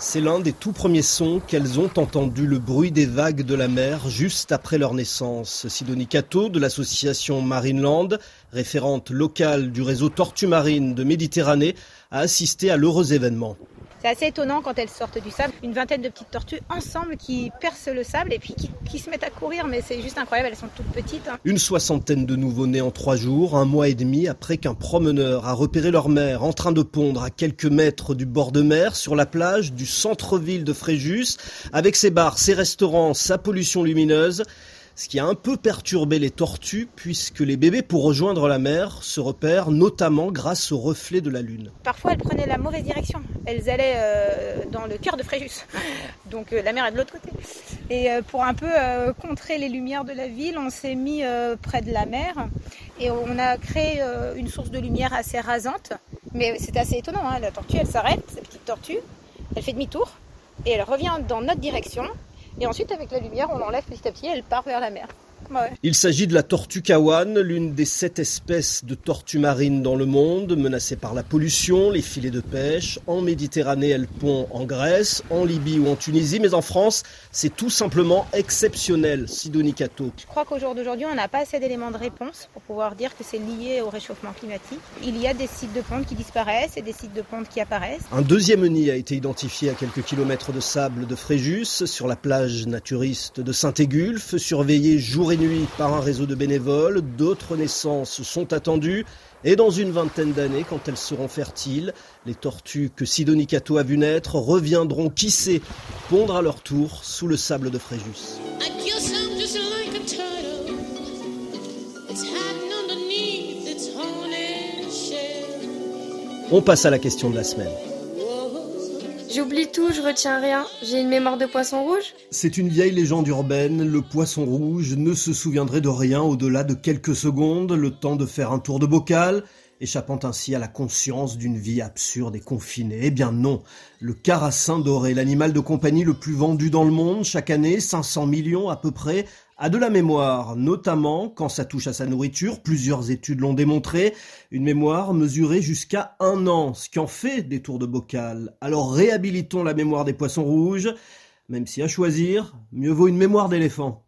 C'est l'un des tout premiers sons qu'elles ont entendu, le bruit des vagues de la mer juste après leur naissance. Sidonie Cato de l'association Marineland, référente locale du réseau Tortue Marine de Méditerranée, a assisté à l'heureux événement. C'est assez étonnant quand elles sortent du sable. Une vingtaine de petites tortues ensemble qui percent le sable et puis qui, se mettent à courir, mais c'est juste incroyable, elles sont toutes petites. Hein. Une soixantaine de nouveau-nés en trois jours, un mois et demi après qu'un promeneur a repéré leur mère en train de pondre à quelques mètres du bord de mer sur la plage du centre-ville de Fréjus, avec ses bars, ses restaurants, sa pollution lumineuse ce qui a un peu perturbé les tortues puisque les bébés pour rejoindre la mer se repèrent notamment grâce au reflet de la lune. Parfois elles prenaient la mauvaise direction, elles allaient euh, dans le cœur de Fréjus, donc euh, la mer est de l'autre côté. Et euh, pour un peu contrer les lumières de la ville, on s'est mis près de la mer et on a créé une source de lumière assez rasante. Mais c'est assez étonnant, hein. la tortue elle s'arrête, cette petite tortue, elle fait demi-tour et elle revient dans notre direction et ensuite, avec la lumière, on l'enlève petit à petit et elle part vers la mer. Il s'agit de la tortue kawan, l'une des sept espèces de tortues marines dans le monde, menacée par la pollution, les filets de pêche. En Méditerranée, elle pond en Grèce, en Libye ou en Tunisie, mais en France, c'est tout simplement exceptionnel. Sidonie Cato. Je crois qu'au jour d'aujourd'hui, on n'a pas assez d'éléments de réponse pour pouvoir dire que c'est lié au réchauffement climatique. Il y a des sites de ponte qui disparaissent et des sites de ponte qui apparaissent. Un deuxième nid a été identifié à quelques kilomètres de sable de Fréjus, sur la plage naturiste de Saint-Égulphe, surveillé jour et nuit par un réseau de bénévoles. D'autres naissances sont attendues. Et dans une vingtaine d'années, quand elles seront fertiles, les tortues que Sidonie Cato a vu naître reviendront, qui sait, pondre à leur tour sous le sable de Fréjus. On passe à la question de la semaine. J'oublie tout, je retiens rien. J'ai une mémoire de poisson rouge? C'est une vieille légende urbaine. Le poisson rouge ne se souviendrait de rien au-delà de quelques secondes, le temps de faire un tour de bocal, échappant ainsi à la conscience d'une vie absurde et confinée. Eh bien non, le carassin doré, l'animal de compagnie le plus vendu dans le monde chaque année, 500 millions à peu près, a de la mémoire, notamment quand ça touche à sa nourriture, plusieurs études l'ont démontré, une mémoire mesurée jusqu'à un an, ce qui en fait des tours de bocal. Alors réhabilitons la mémoire des poissons rouges, même si à choisir, mieux vaut une mémoire d'éléphant.